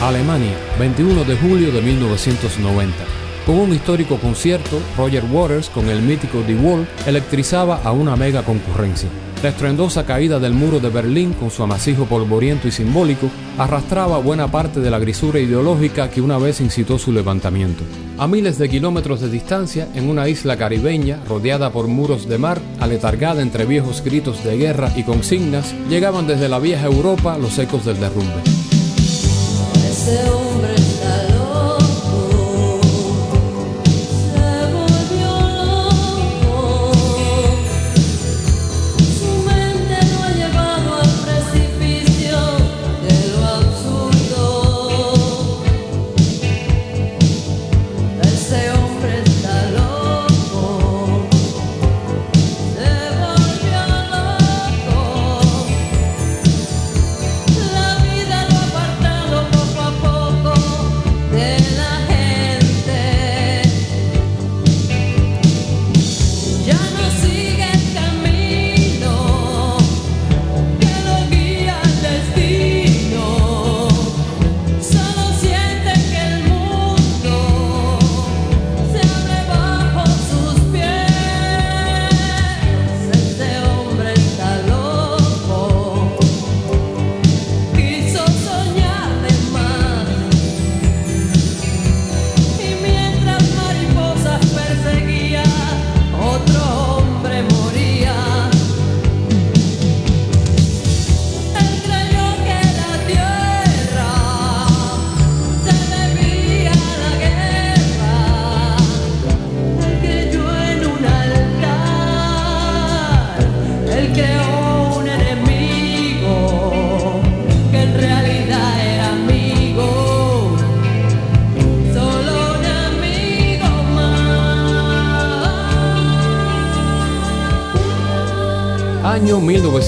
Alemania, 21 de julio de 1990. Con un histórico concierto, Roger Waters con el mítico The Wall electrizaba a una mega concurrencia. La estruendosa caída del muro de Berlín con su amasijo polvoriento y simbólico arrastraba buena parte de la grisura ideológica que una vez incitó su levantamiento. A miles de kilómetros de distancia, en una isla caribeña rodeada por muros de mar, aletargada entre viejos gritos de guerra y consignas, llegaban desde la vieja Europa los ecos del derrumbe. Ese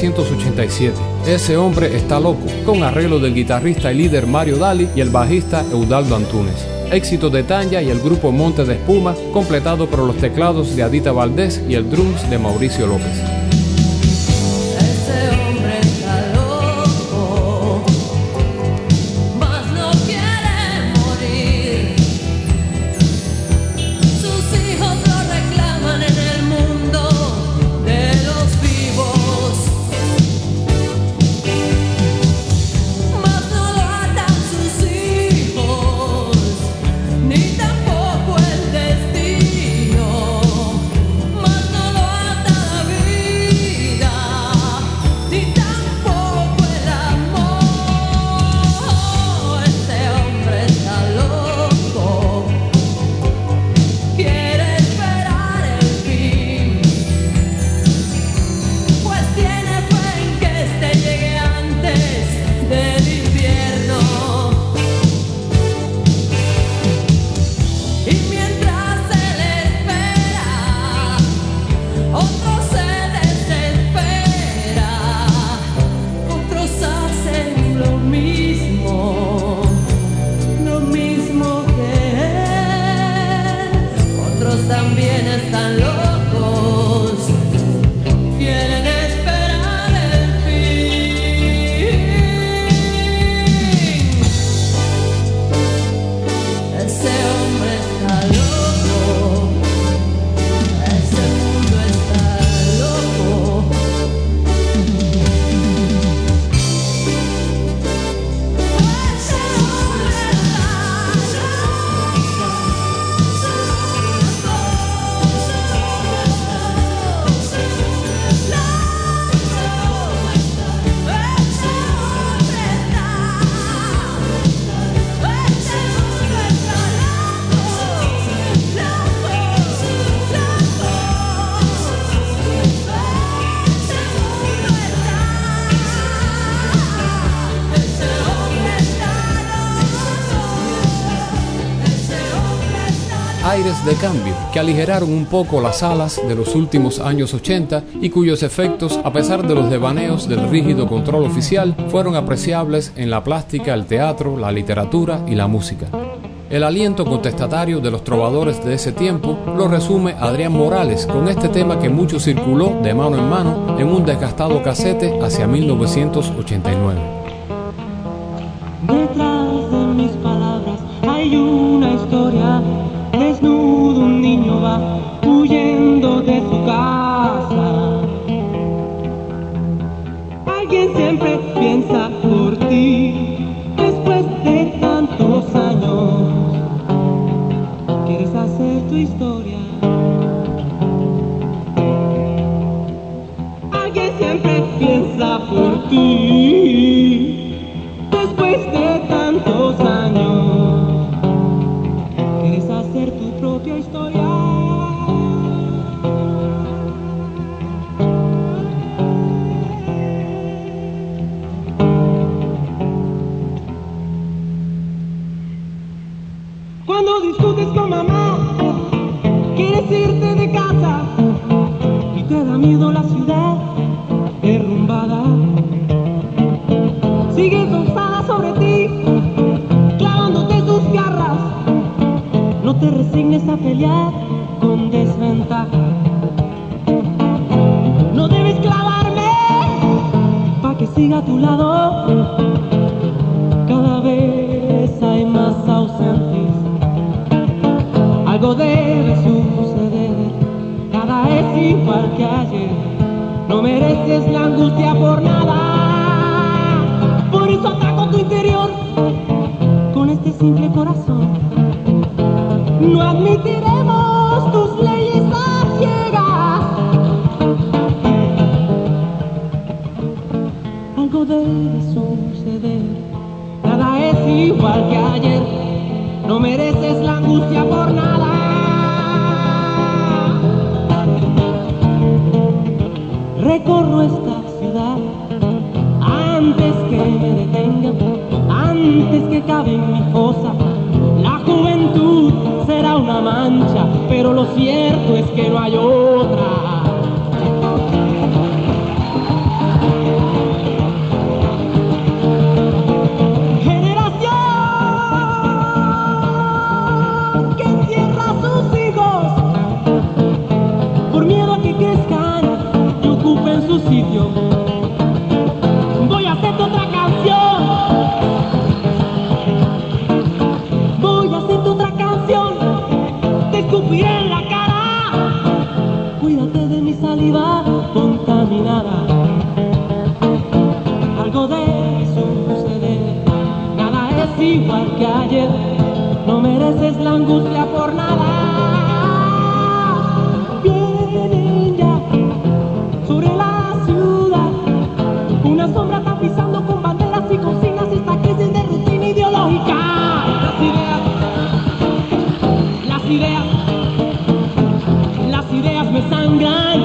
1987. Ese hombre está loco, con arreglo del guitarrista y líder Mario Dali y el bajista Eudaldo Antunes. Éxito de Tanya y el grupo Monte de Espuma, completado por los teclados de Adita Valdés y el drums de Mauricio López. De cambio que aligeraron un poco las alas de los últimos años 80 y cuyos efectos, a pesar de los devaneos del rígido control oficial, fueron apreciables en la plástica, el teatro, la literatura y la música. El aliento contestatario de los trovadores de ese tiempo lo resume Adrián Morales con este tema que mucho circuló de mano en mano en un desgastado casete hacia 1989. Detrás de mis palabras hay una historia. Desnudo después de tantos años. Quieres hacer tu historia. Alguien siempre piensa por ti con mamá, quieres irte de casa y te da miedo la ciudad derrumbada. Sigue cansada sobre ti, clavándote sus garras. No te resignes a pelear con desventaja. No debes clavarme pa' que siga a tu lado. Cada vez hay más ausentes. Algo debe suceder, nada es igual que ayer. No mereces la angustia por nada. Por eso ataco tu interior con este simple corazón. No admitiremos tus leyes a ciegas. Algo debe suceder, nada es igual que ayer. No mereces la angustia por nada. Recorro esta ciudad antes que me detengan, antes que cabe en mi fosa. La juventud será una mancha, pero lo cierto es que no hay otra. Voy a hacerte otra canción. Voy a hacerte otra canción. Te escupiré en la cara. Cuídate de mi saliva contaminada. Algo debe suceder. Nada es igual que ayer. No mereces la angustia por nada. Las ideas, las ideas, las ideas me sangran,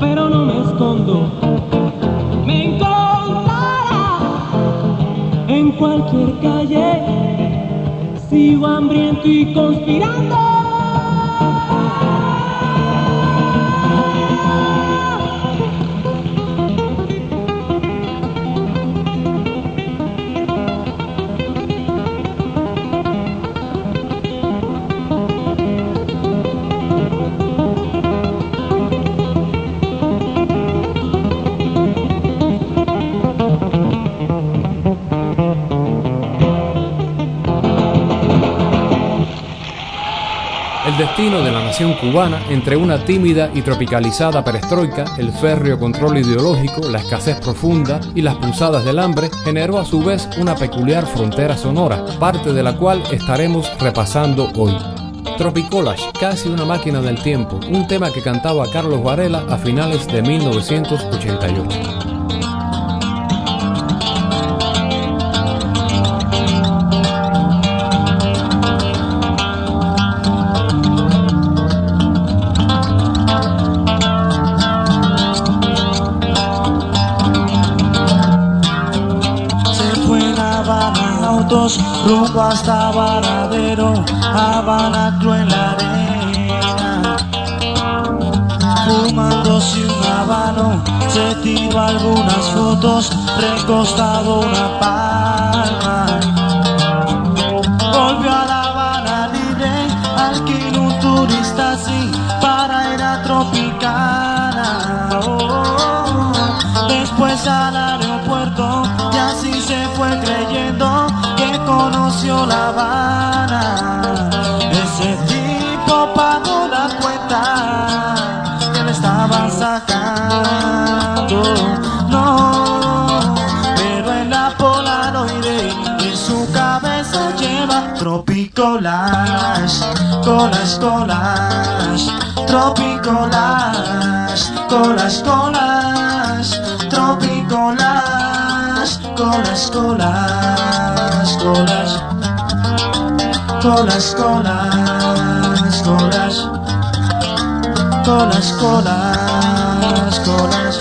pero no me escondo. Me encontrarás en cualquier calle. Sigo hambriento y conspirando. Destino de la nación cubana entre una tímida y tropicalizada perestroika, el férreo control ideológico, la escasez profunda y las pulsadas del hambre generó a su vez una peculiar frontera sonora, parte de la cual estaremos repasando hoy. Tropicolage, casi una máquina del tiempo, un tema que cantaba Carlos Varela a finales de 1988. Habanadero, Habana en la arena Fumándose un habano, se tira algunas fotos Recostado una palma Volvió a La Habana libre, alquiló un turista así Para ir a Tropicana oh. Después a la conoció La Habana ese tipo pagó la cuenta que le estaba sacando. No, pero en la polaroide en su cabeza lleva tropicolas, colas, colas, tropicolas, colas, colas, tropicolas, colas, colas, colas colas, colas, colas, colas, colas, colas,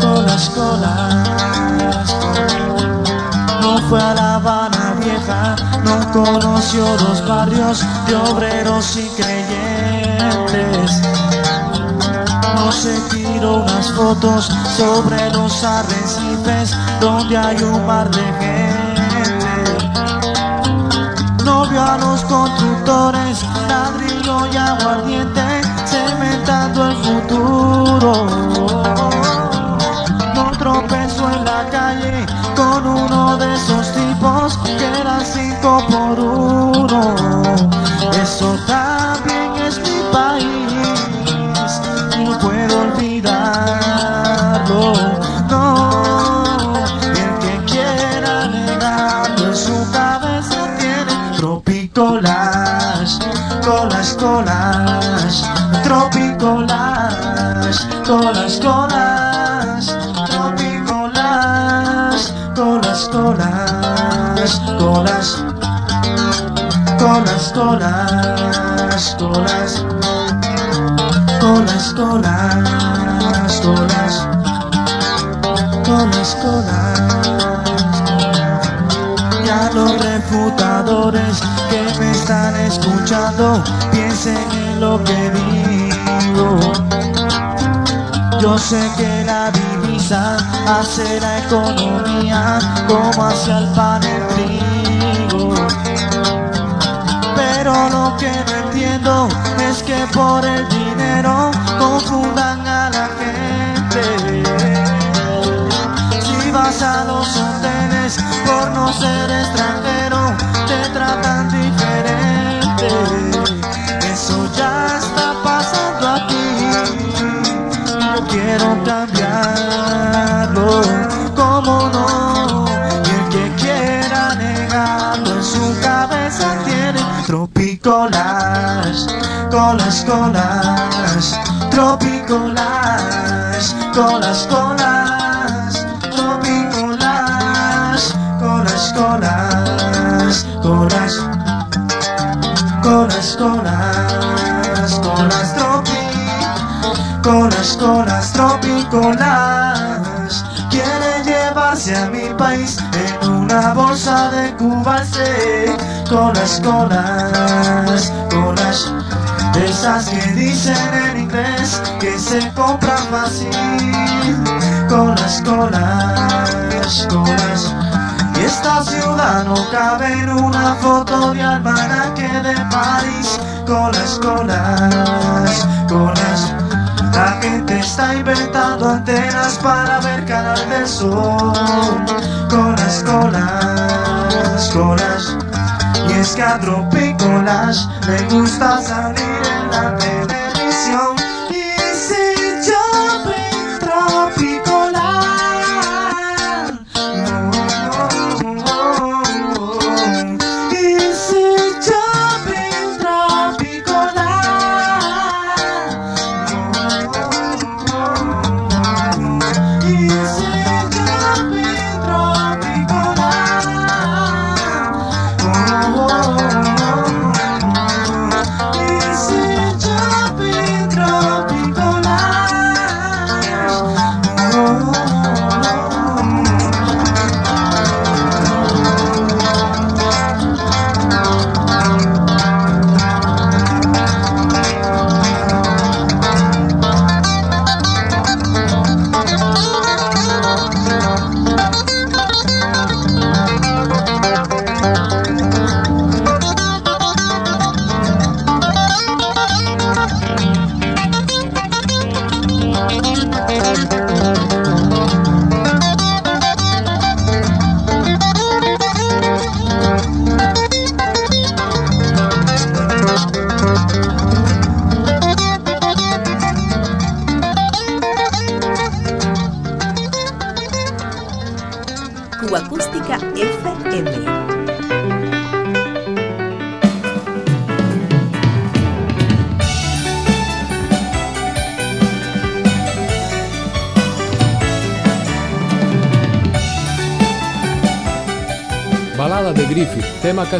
colas, colas, No fue a La Habana vieja, no conoció los barrios de obreros y creyentes. No se tiró unas fotos sobre los arrecifes donde hay un mar de gente no vio a los constructores, ladrillo y aguardiente, cementando el futuro. No tropezó en la calle con uno de esos tipos que eran cinco por uno. Eso también tropicolas, colas, colas, tropicolas, colas, colas, colas, colas, colas, colas, colas, colas, colas, colas, colas y a los refutadores que me están escuchando, piensen en lo que digo. Yo sé que la divisa hace la economía como hacia el pan el trigo. Pero lo que no entiendo es que por el dinero confundan a la gente. Si vas a los hoteles por no ser extranjero, te tratan diferente. Quiero cambiarlo, ¿cómo no? Y el que quiera negarlo en su cabeza tiene tropicolas, colas, colas, tropicolas, colas, colas, colas, colas, tropicolas. Quiere llevarse a mi país en una bolsa de cubase, colas, colas, colas. Esas que dicen en inglés que se compran fácil, colas, colas, colas. Y esta ciudad no cabe en una foto de almanaque de París, colas, colas, colas. La gente está inventando antenas para ver Canal del Sol, colas, colas, colas. Y es que a Tropicolas le gusta salir en la televisión.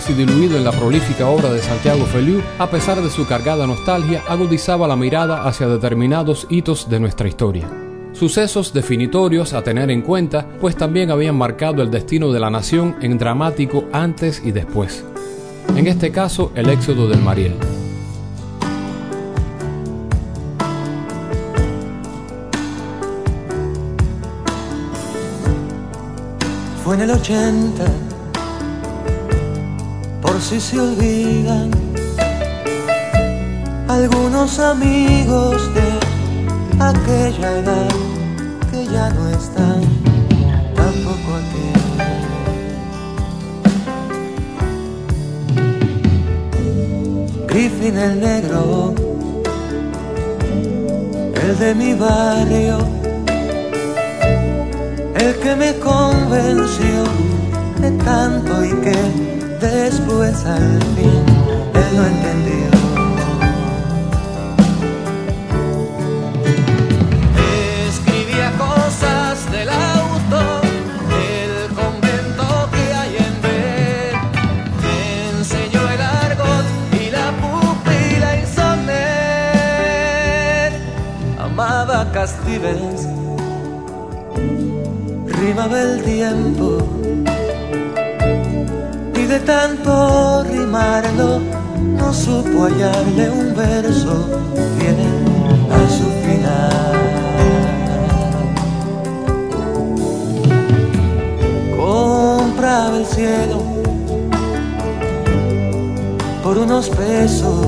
Casi diluido en la prolífica obra de Santiago Feliu, a pesar de su cargada nostalgia, agudizaba la mirada hacia determinados hitos de nuestra historia. Sucesos definitorios a tener en cuenta, pues también habían marcado el destino de la nación en dramático antes y después. En este caso, el éxodo del Mariel. Fue en el 80, por si se olvidan, algunos amigos de aquella edad que ya no están, tampoco aquel. Griffin el negro, el de mi barrio el que me convenció de tanto y que después al fin él no entendió. Escribía cosas del auto, del convento que hay de tanto rimarlo no supo hallarle un verso viene a su final. Compraba el cielo por unos pesos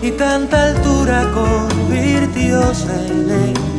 y tanta altura convirtióse en en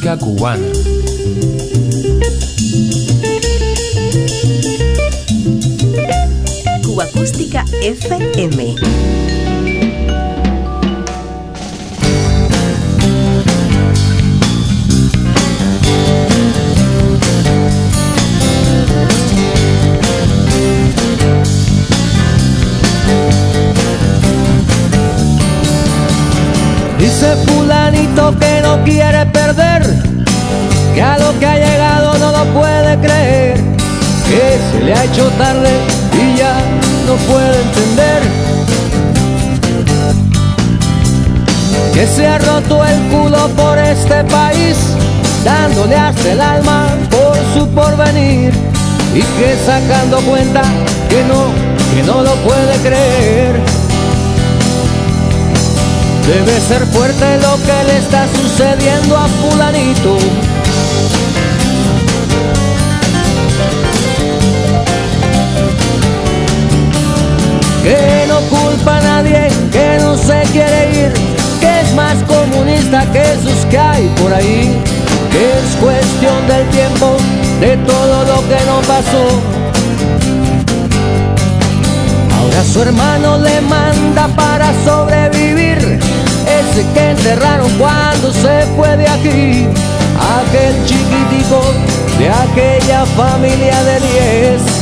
cubana. Cuba Acústica FM. Y ya no puede entender. que se ha roto el culo por este país, dándole hasta el alma por su porvenir y que sacando cuenta que no, que no lo puede creer. Debe ser fuerte lo que le está sucediendo a fulanito. Que no culpa a nadie, que no se quiere ir, que es más comunista que esos que hay por ahí, que es cuestión del tiempo, de todo lo que no pasó. Ahora su hermano le manda para sobrevivir, ese que enterraron cuando se fue de aquí, aquel chiquitico de aquella familia de diez.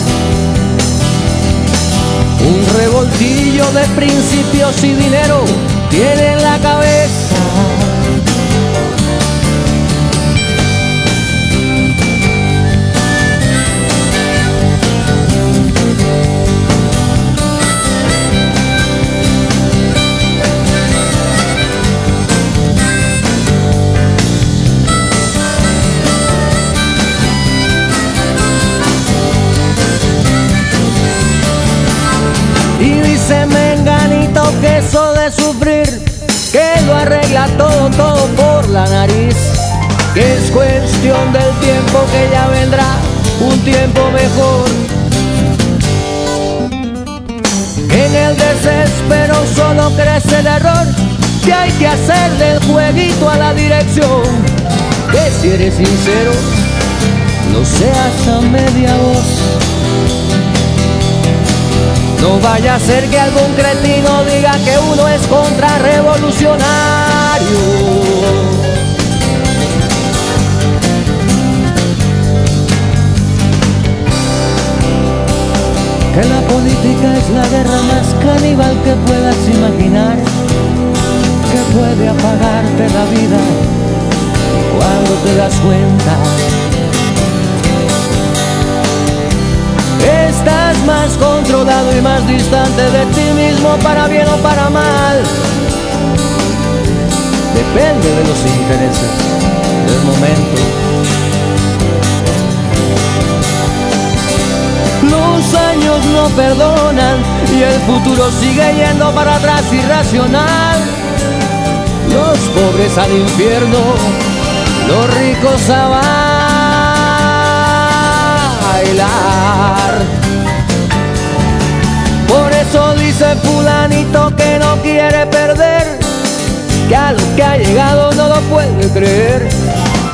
Un revoltillo de principios y dinero tiene en la cabeza. De sufrir, que lo arregla todo, todo por la nariz. Que es cuestión del tiempo que ya vendrá un tiempo mejor. En el desespero solo crece el error, que hay que hacerle el jueguito a la dirección. Que si eres sincero, no seas a media voz. No vaya a ser que algún cretino diga que uno es contrarrevolucionario. Que la política es la guerra más caníbal que puedas imaginar. Que puede apagarte la vida cuando te das cuenta. Controlado y más distante de ti mismo para bien o para mal. Depende de los intereses del momento. Los años no perdonan y el futuro sigue yendo para atrás irracional. Los pobres al infierno, los ricos a bailar. Por eso dice fulanito que no quiere perder, que a lo que ha llegado no lo puede creer,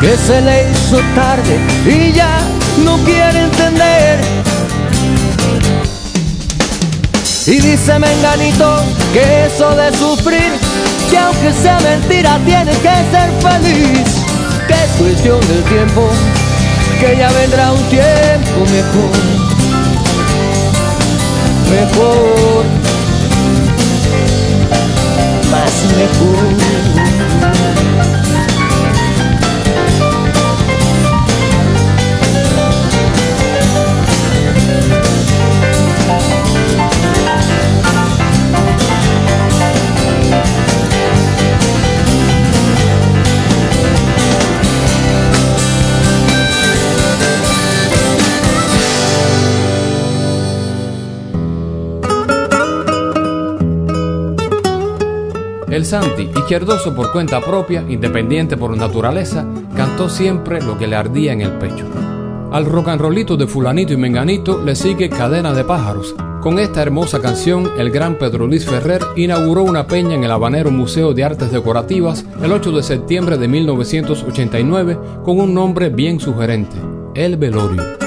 que se le hizo tarde y ya no quiere entender. Y dice Menganito que eso de sufrir, que aunque sea mentira tiene que ser feliz, que es cuestión del tiempo, que ya vendrá un tiempo mejor, mejor, más mejor. Santi, izquierdoso por cuenta propia, independiente por naturaleza, cantó siempre lo que le ardía en el pecho. Al rock and rollito de fulanito y menganito le sigue Cadena de Pájaros. Con esta hermosa canción, el gran Pedro Luis Ferrer inauguró una peña en el Habanero Museo de Artes Decorativas el 8 de septiembre de 1989 con un nombre bien sugerente, El Velorio.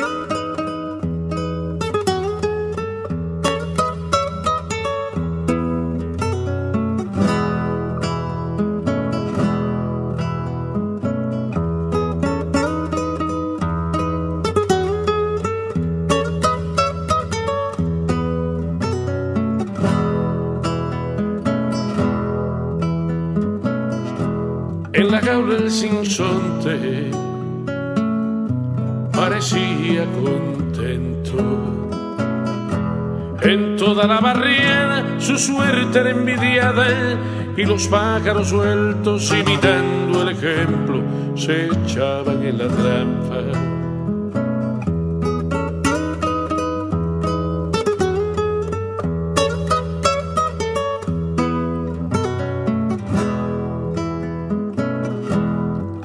Y los pájaros sueltos imitando el ejemplo se echaban en la trampa.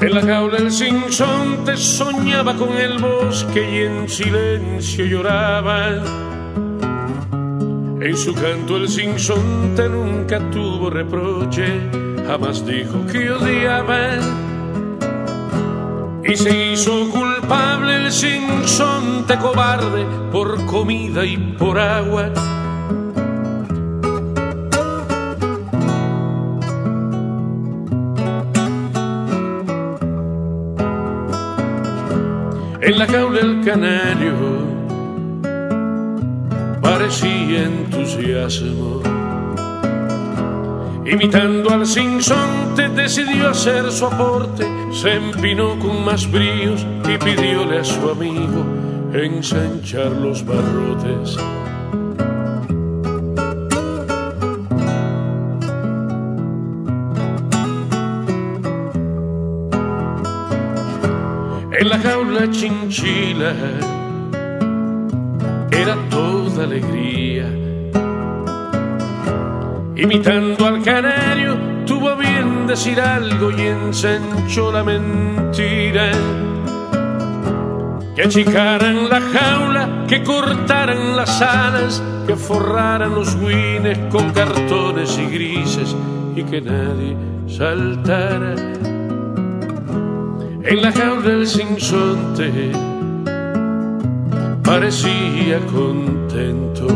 En la jaula el sinsonte soñaba con el bosque y en silencio lloraba. En su canto el sinsonte nunca tuvo reproche, jamás dijo que odiaba. Y se hizo culpable el sinsonte cobarde por comida y por agua. En la jaula el canario parecía entusiasmo. Imitando al sinsonte decidió hacer su aporte, se empinó con más bríos y pidióle a su amigo ensanchar los barrotes. En la jaula chinchila alegría. Imitando al canario, tuvo bien decir algo y ensanchó la mentira. Que achicaran la jaula, que cortaran las alas, que forraran los guines con cartones y grises y que nadie saltara. En la jaula el sinsonte parecía contento.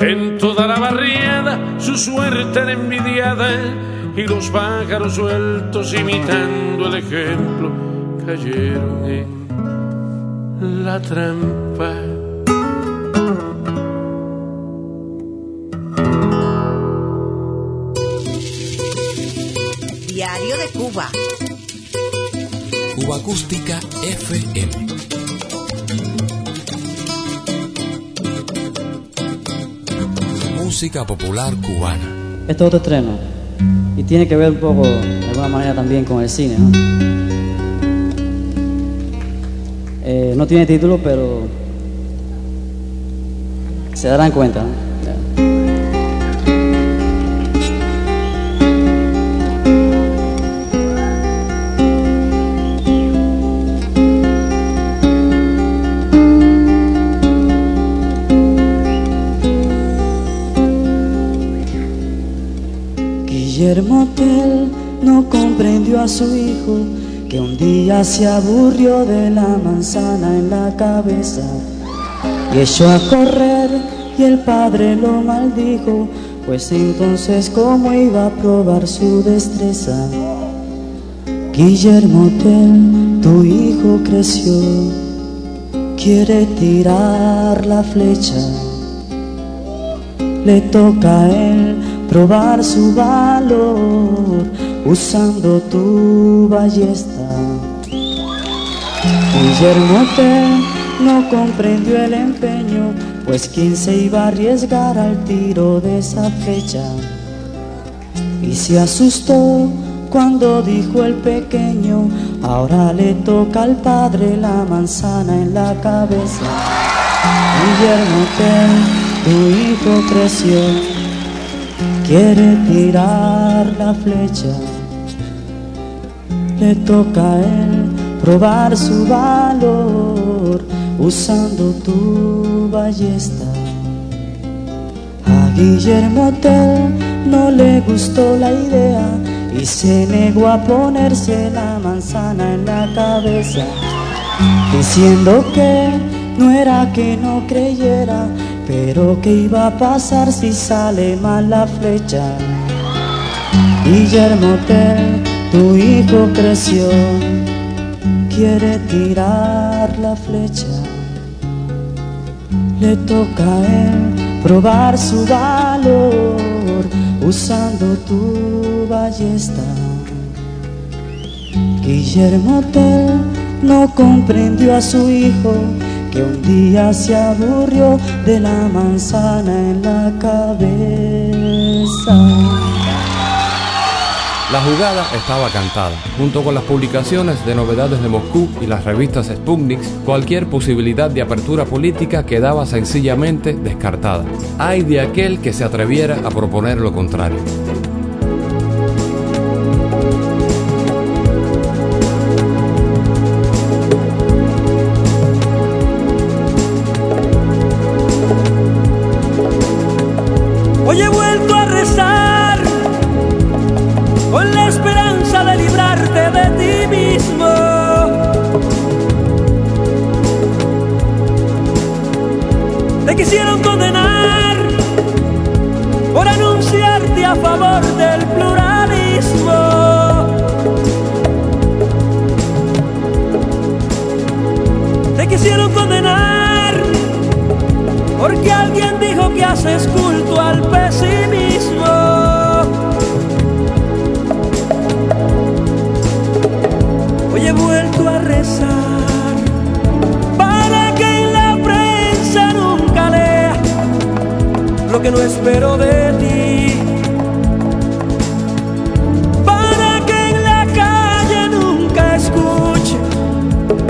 En toda la barriada su suerte era envidiada y los pájaros sueltos imitando el ejemplo cayeron en la trampa. Diario de Cuba. Cuba Acústica FM. Música popular cubana. Este es otro estreno y tiene que ver un poco, de alguna manera, también con el cine. ¿no? Eh, tiene título, pero se darán cuenta. Se aburrió de la manzana en la cabeza y echó a correr y el padre lo maldijo, pues entonces cómo iba a probar su destreza. Guillermo Tell, tu hijo creció, quiere tirar la flecha le toca a él probar su valor usando tu ballesta. Guillermo no comprendió el empeño, pues quién se iba a arriesgar al tiro de esa flecha. Y se asustó cuando dijo el pequeño, ahora le toca al padre la manzana en la cabeza. Guillermo Tell, tu hijo creció, quiere tirar la flecha. Le toca a él probar su valor usando tu ballesta. A Guillermo Tell no le gustó la idea y se negó a ponerse la manzana en la cabeza, diciendo que no era que no creyera, pero que iba a pasar si sale mal la flecha. Guillermo Tell, tu hijo creció, quiere tirar la flecha. Le toca a él probar su valor usando tu ballesta. Guillermo Tell no comprendió a su hijo que un día se aburrió de la manzana en la cabeza. La jugada estaba cantada. Junto con las publicaciones de novedades de Moscú y las revistas Sputnik, cualquier posibilidad de apertura política quedaba sencillamente descartada. Hay de aquel que se atreviera a proponer lo contrario.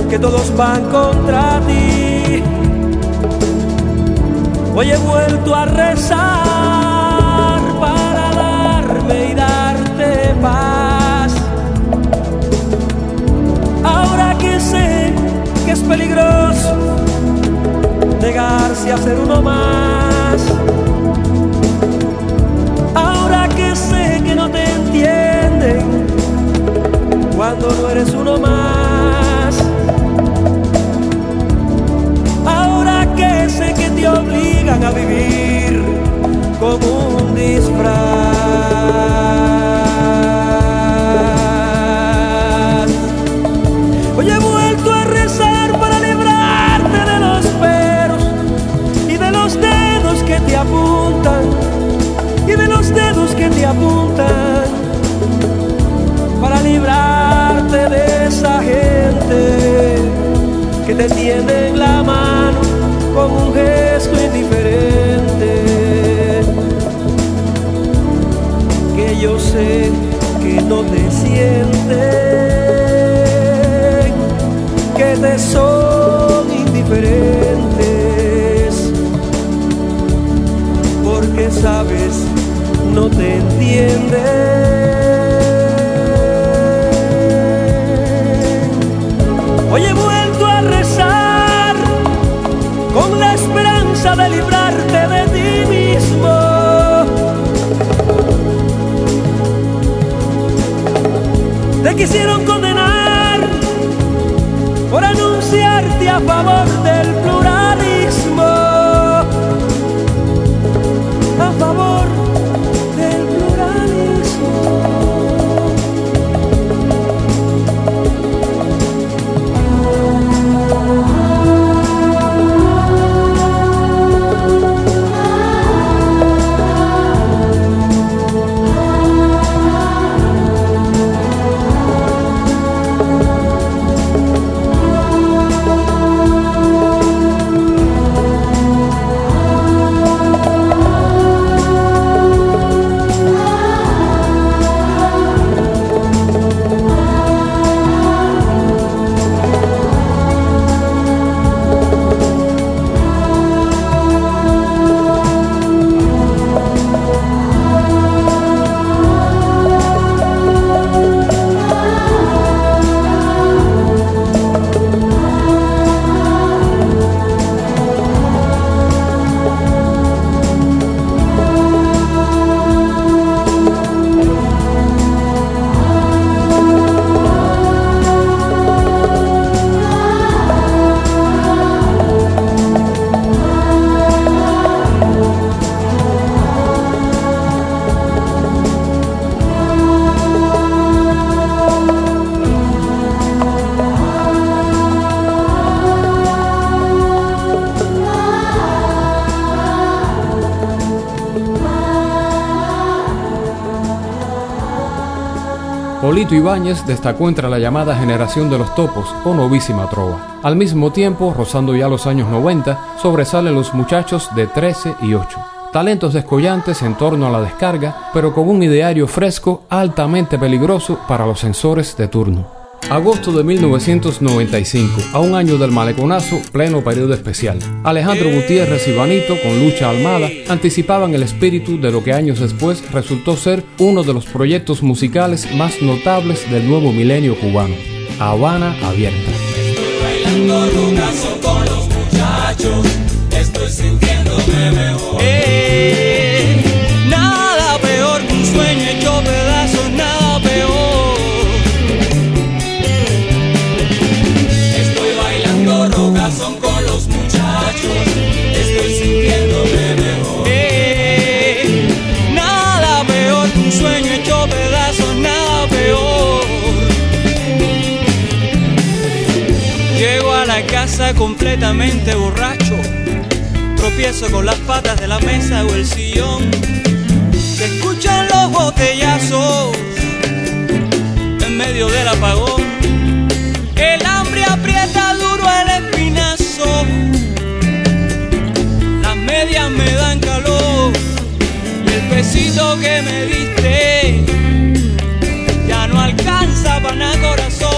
Que todos van contra ti. Hoy he vuelto a rezar para darme y darte paz. Ahora que sé que es peligroso negarse a ser uno más. Ahora que sé que no te entienden cuando no eres uno más. Vivir como un disfraz. Hoy he vuelto a rezar para librarte de los peros y de los dedos que te apuntan y de los dedos que te apuntan para librarte de esa gente que te tiende en la mano con un gesto Yo sé que no te sienten, que te son indiferentes, porque sabes, no te entienden. Hoy quisieron condenar por anunciarte a favor del pluralismo. A favor Polito Ibáñez destacó entre la llamada generación de los topos o novísima trova. Al mismo tiempo, rozando ya los años 90, sobresalen los muchachos de 13 y 8. talentos descollantes en torno a la descarga, pero con un ideario fresco altamente peligroso para los sensores de turno. Agosto de 1995, a un año del maleconazo, pleno periodo especial. Alejandro Gutiérrez y Vanito, con Lucha Almada, anticipaban el espíritu de lo que años después resultó ser uno de los proyectos musicales más notables del nuevo milenio cubano, Habana Abierta. Eh, completamente borracho. Tropiezo con las patas de la mesa o el sillón. Se escuchan los botellazos en medio del apagón. El hambre aprieta duro el espinazo. Las medias me dan calor. Y el pesito que me diste ya no alcanza para nada corazón.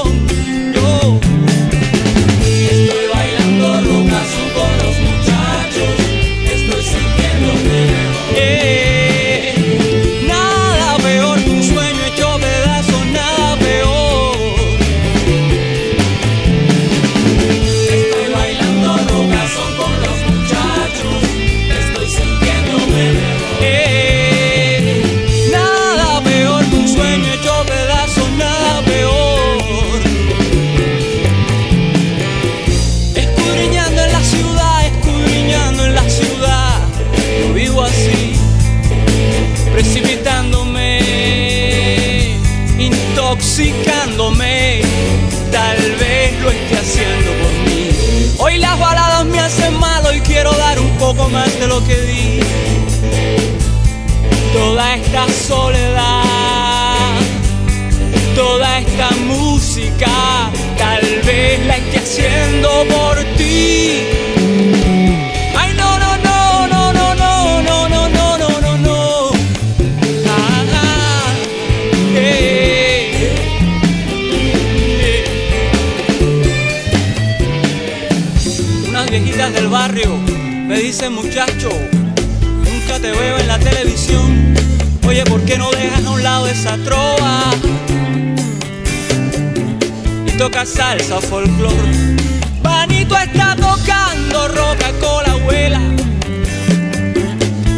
Tal vez la esté haciendo por ti. Ay no no no no no no no no no no no no. Ah, ah, eh, eh. Unas viejitas del barrio me dicen muchacho, nunca te veo en la televisión. Oye, ¿por qué no dejas a un lado esa trova? Toca salsa o folclor. Vanito está tocando roca con la abuela.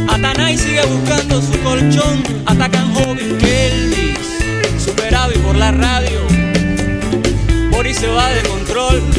Atanay sigue buscando su colchón. Atacan Joven Kelvis, superado y por la radio. Boris se va de control.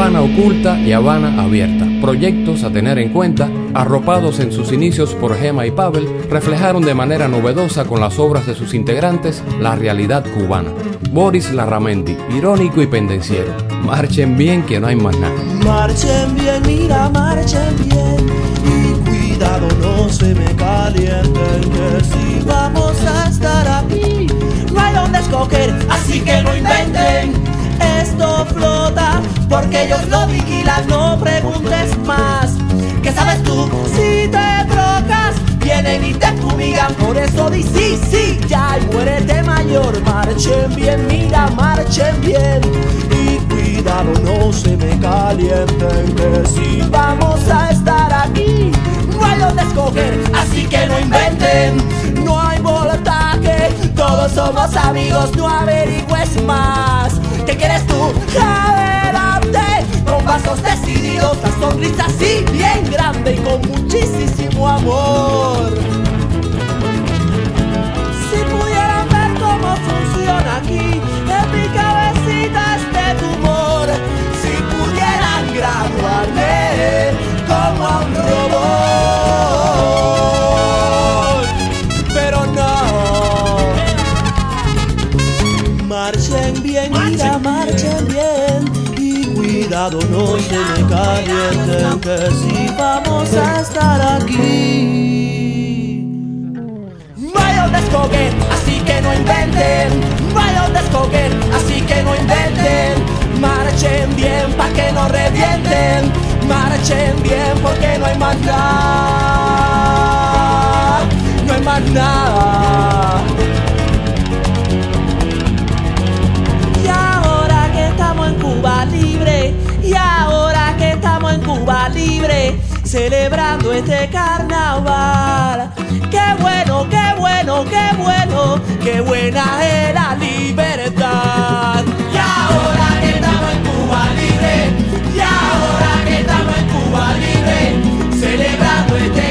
Habana oculta y Habana abierta. Proyectos a tener en cuenta, arropados en sus inicios por Gema y Pavel, reflejaron de manera novedosa con las obras de sus integrantes la realidad cubana. Boris Larramendi, irónico y pendenciero. Marchen bien que no hay más nada. Marchen bien, mira, marchen bien. Y cuidado, no se me calienten. Que si vamos a estar aquí, no hay donde escoger. Así que no inventen. Esto flota porque ellos lo vigilan. No preguntes más. ¿Qué sabes tú si te trocas? Vienen y te fumigan. Por eso di sí, sí, ya y muérete mayor. Marchen bien, mira, marchen bien. Y cuidado, no se me calienten. Que si vamos a estar aquí, no hay donde escoger. Así que no inventen, no hay voltaje. Todos somos amigos, no averigües más. ¿Qué quieres tú? Adelante, con pasos decididos, la sonrisa así bien grande y con muchísimo amor. Si pudieran ver cómo funciona aquí, en mi cabecita este tumor. Si pudieran graduarme como a un robot. Cuidado, no se me calienten, que si vamos a estar aquí. No hay donde escoger, así que no inventen. No hay donde escoger, así que no inventen. Marchen bien pa' que no revienten. Marchen bien porque no hay más nada. No hay más nada. Celebrando este carnaval. Qué bueno, qué bueno, qué bueno, qué buena es la libertad. Y ahora que estamos en Cuba libre, y ahora que estamos en Cuba libre, celebrando este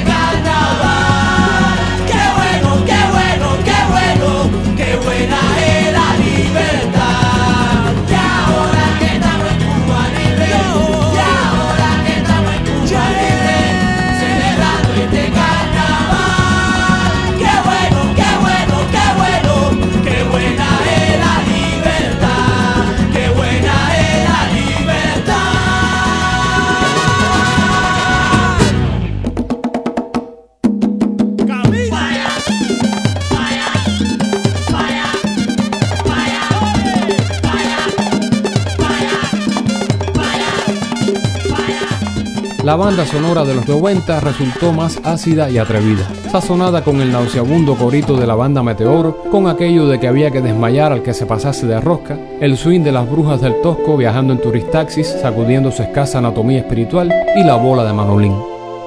La banda sonora de los 90 resultó más ácida y atrevida, sazonada con el nauseabundo corito de la banda Meteoro, con aquello de que había que desmayar al que se pasase de rosca, el swing de las brujas del Tosco viajando en turistaxis, sacudiendo su escasa anatomía espiritual y la bola de Manolín.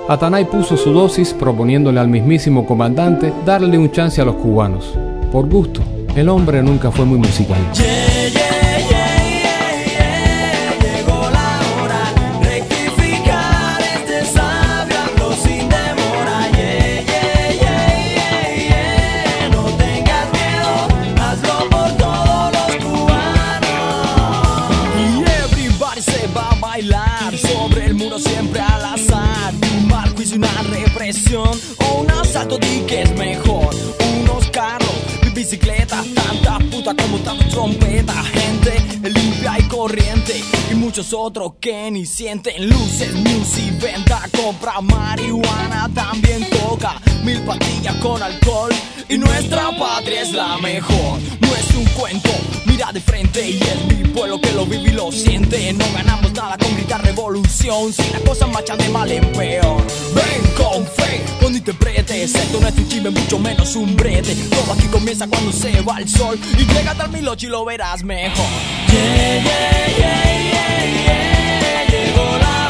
Atanay puso su dosis proponiéndole al mismísimo comandante darle un chance a los cubanos. Por gusto, el hombre nunca fue muy musical. Llegó muchos otros que ni sienten luces, music, venta, compra marihuana, también toca mil pastillas con alcohol. Y nuestra patria es la mejor, no es un cuento, de frente y es mi pueblo que lo vive y lo siente. No ganamos nada con gritar revolución, si la cosa marcha de mal en peor. Ven con fe, cuando interpretes, esto no es un chisme, mucho menos un brete. Todo aquí comienza cuando se va el sol y llega al milochi y lo verás mejor. Llegó la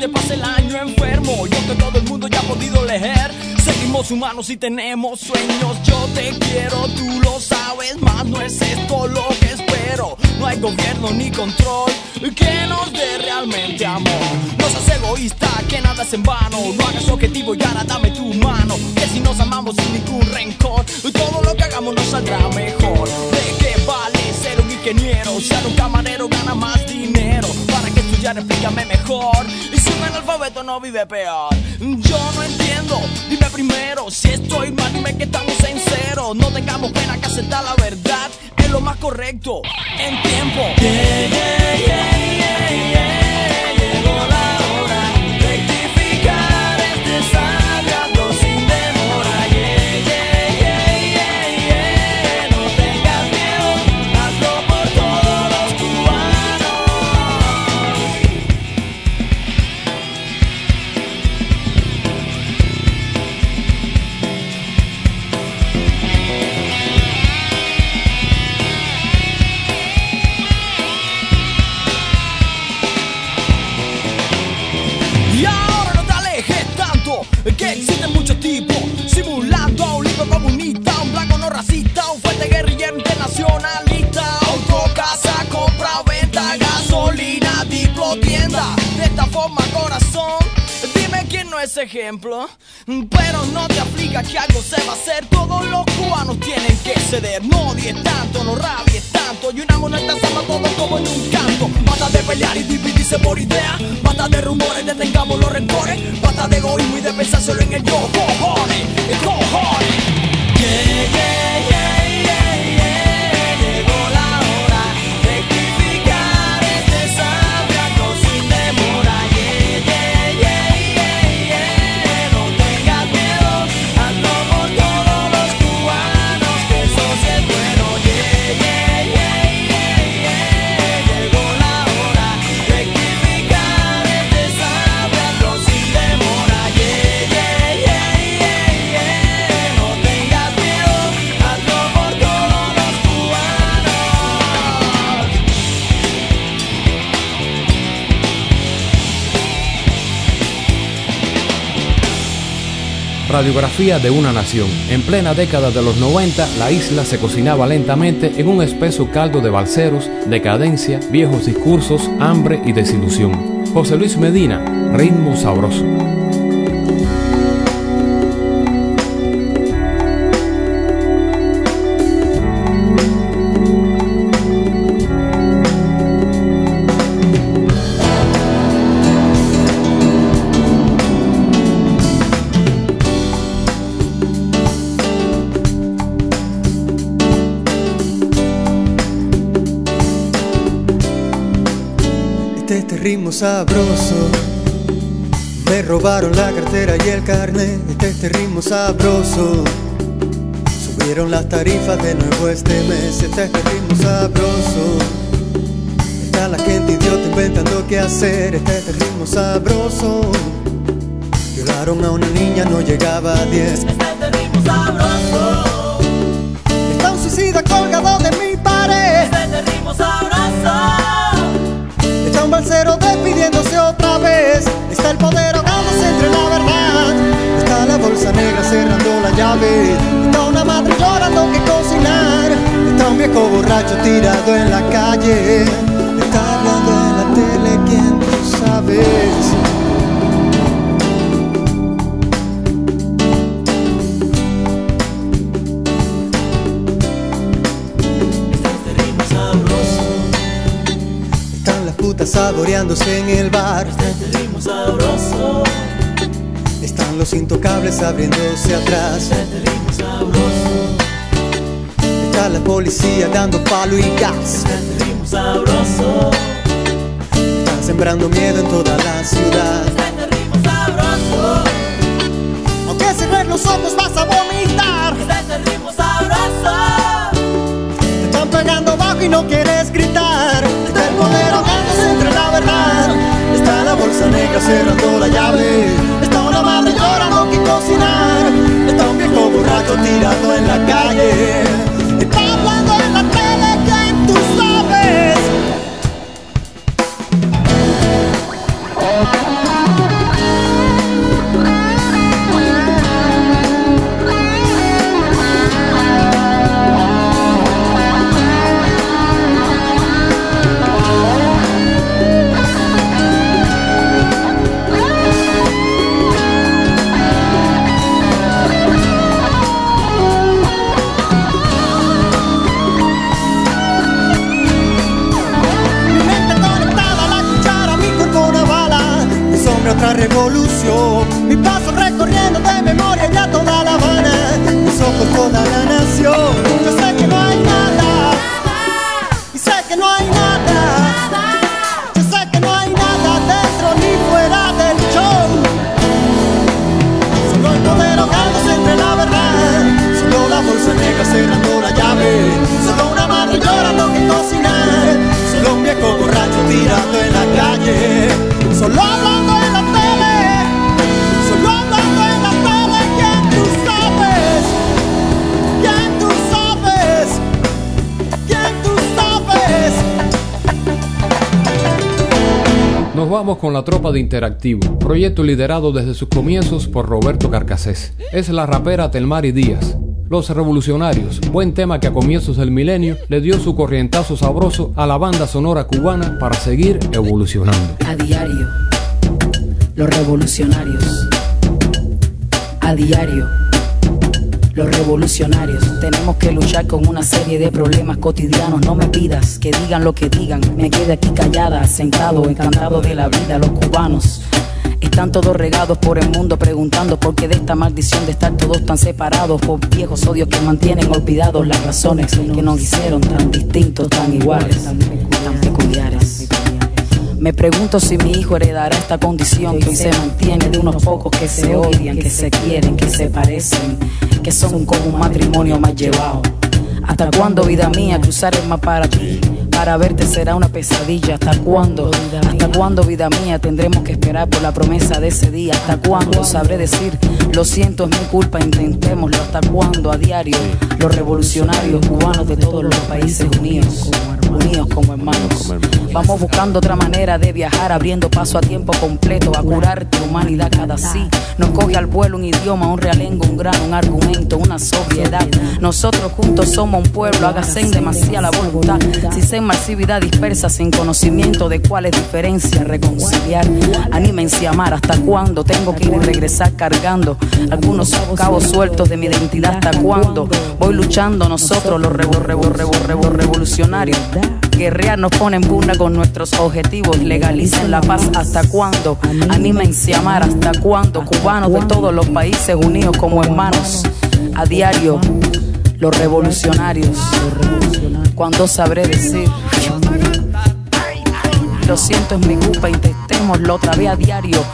nadie pasa el año enfermo. Yo que todo el mundo ya ha podido leer. Seguimos humanos y tenemos sueños. Yo te quiero, tú lo sabes, más no es esto lo que espero. No hay gobierno ni control que nos dé realmente amor. No seas egoísta, que nada es en vano. No hagas objetivo y ahora dame tu mano. Que si nos amamos sin ningún rencor, todo lo que hagamos nos saldrá mejor. ¿De qué vale ser un ingeniero? Ser un camarero gana más dinero. ¿Para qué estudiar? Explícame mejor. Y si un analfabeto no vive peor. Yo no entiendo, dime primero. Si estoy mal, dime que estamos en cero. No tengamos pena que aceptar la verdad. Es lo más correcto en tiempo. Ejemplo. Pero no te aplica que algo se va a hacer, todos los cubanos tienen que ceder. No odies tanto, no rabies tanto, y una moneda salva todo como en un canto. Basta de pelear y dividirse por idea, basta de rumores, detengamos los rencores, basta de egoísmo y de pensar solo en el yo, cojones, cojones. Yeah, yeah, Radiografía de una nación. En plena década de los 90, la isla se cocinaba lentamente en un espeso caldo de balseros, decadencia, viejos discursos, hambre y desilusión. José Luis Medina, ritmo sabroso. Ritmo sabroso. Me robaron la cartera y el carnet. Este, este ritmo sabroso. Subieron las tarifas de nuevo este mes. Este, este ritmo sabroso. Está la gente idiota inventando qué hacer. Este, este ritmo sabroso. Violaron a una niña, no llegaba a 10. Este, este ritmo sabroso. Está un suicida colgado de mi pared. Balsero despidiéndose otra vez. Está el poder ahogándose entre la verdad. Está la bolsa negra cerrando la llave. Está una madre llorando que cocinar. Está un viejo borracho tirado en la calle. Está hablando en la tele, ¿quién tú sabes? Saboreándose en el bar. Ritmo sabroso. Están los intocables abriéndose atrás. Ritmo sabroso. Está la policía dando palo y gas. Ritmo sabroso. Están sembrando miedo en toda la ciudad. Sabroso. Aunque cerrar los ojos vas a vomitar. Este ritmo sabroso. Te están pegando bajo y no quieres gritar. Está el poder Está la bolsa negra cerrando la llave. Está una madre llorando que cocinar. Está un viejo borracho tirado en la calle. Con la tropa de Interactivo, proyecto liderado desde sus comienzos por Roberto Carcasés. Es la rapera Telmari Díaz. Los Revolucionarios, buen tema que a comienzos del milenio le dio su corrientazo sabroso a la banda sonora cubana para seguir evolucionando. A diario, los revolucionarios. A diario, los revolucionarios. Tenemos que luchar con una serie de problemas cotidianos. No me pidas que digan lo que digan. Me quede aquí callada, sentado, encantado de la vida. Los cubanos. Están todos regados por el mundo preguntando por qué de esta maldición de estar todos tan separados por viejos odios que mantienen olvidados las razones que nos hicieron tan distintos, tan iguales, tan peculiares. Me pregunto si mi hijo heredará esta condición que se mantiene de unos pocos que se odian, que se quieren, que se parecen, que son como un matrimonio más llevado. ¿Hasta cuándo, vida mía, cruzar el para ti? Para verte será una pesadilla. ¿Hasta cuándo? ¿Hasta cuándo, vida mía, tendremos que esperar por la promesa de ese día? ¿Hasta cuándo sabré decir, lo siento, es mi culpa, intentémoslo? ¿Hasta cuándo a diario los revolucionarios cubanos de todos los países unidos, unidos como hermanos? Vamos buscando otra manera de viajar, abriendo paso a tiempo completo, a curar tu humanidad cada sí. Nos coge al vuelo un idioma, un realengo, un grano, un argumento, una sobriedad. Nosotros juntos somos un pueblo, hágase en demasiada voluntad. Si se masividad dispersa sin conocimiento de cuál es diferencia, reconciliar. Anímense a amar, ¿hasta cuándo. Tengo que ir y regresar cargando algunos cabos sueltos de mi identidad? ¿Hasta cuándo voy luchando nosotros los revo- revo- revo- revo- revolucionarios? Guerrear nos pone en pugna con nuestros objetivos, legalicen la paz. Hasta cuándo, anímense a amar. Hasta cuándo, cubanos de todos los países unidos como hermanos, a diario, los revolucionarios, cuando sabré decir, lo siento es mi culpa, intentémoslo otra vez a diario,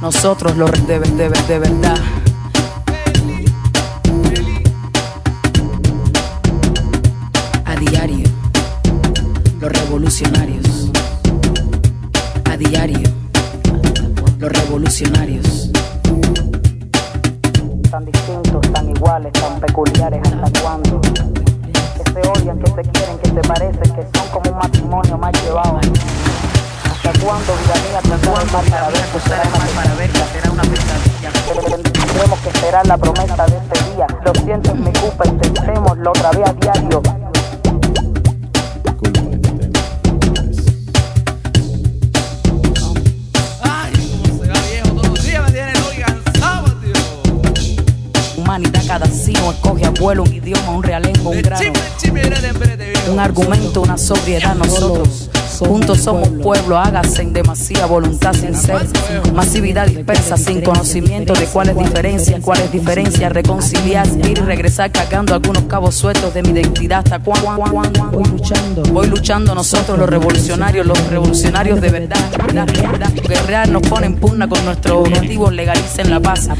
nosotros de, de, de, de verdad. A diario, los revolucionarios. A diario, los revolucionarios. Tan distintos, tan iguales, tan peculiares, ¿hasta cuándo? Que se odian, que se quieren, que se parecen, que son como un matrimonio mal llevado. ¿Hasta cuándo, vida mía, tendremos más para ver que será más para ver que será una pesadilla? Tendremos que esperar la promesa de ese día. Lo siento, es mi culpa, intentémoslo otra vez a diario. Humanidad cada sino escoge abuelo, un idioma, un realengo, un grano. Un argumento, una sobriedad, nosotros. Juntos somos pueblo, hágase en demasía voluntad sin ser. Masividad dispersa, sin conocimiento de cuáles diferencias, cuáles diferencias, reconciliar, ir y regresar cargando algunos cabos sueltos de mi identidad. ¿Hasta cuándo? Voy luchando. Voy luchando nosotros los revolucionarios, los revolucionarios de verdad. verdad, verdad. Guerrear nos pone en pugna con nuestros objetivos, legalicen la paz.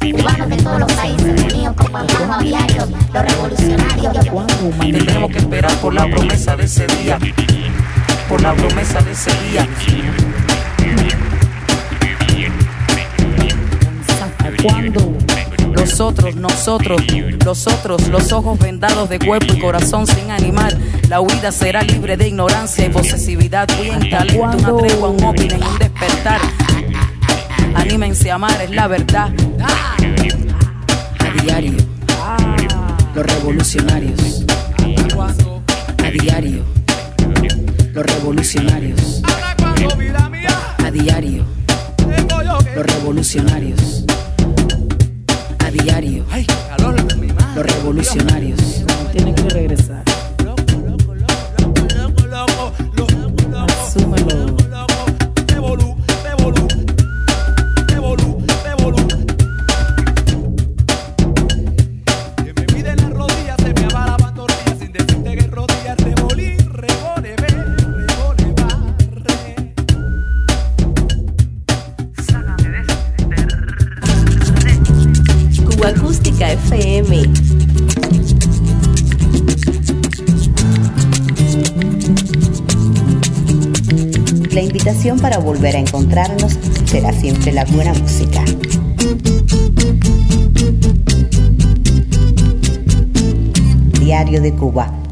Cubanos de todos los países unidos como hermanos a diario, los revolucionarios. Tendremos que esperar por la promesa de ese día. Por la promesa de ese día. ¿Cuándo? Nosotros, nosotros, los otros, los ojos vendados de cuerpo y corazón sin animar. La huida será libre de ignorancia y posesividad. Bien talento, una tregua, un opening, un despertar. Anímense a amar, es la verdad. A diario, los revolucionarios. A diario, los revolucionarios. A diario, los revolucionarios. A diario, los revolucionarios. Tienen que regresar. Para volver a encontrarnos será siempre la buena música. Diario de Cuba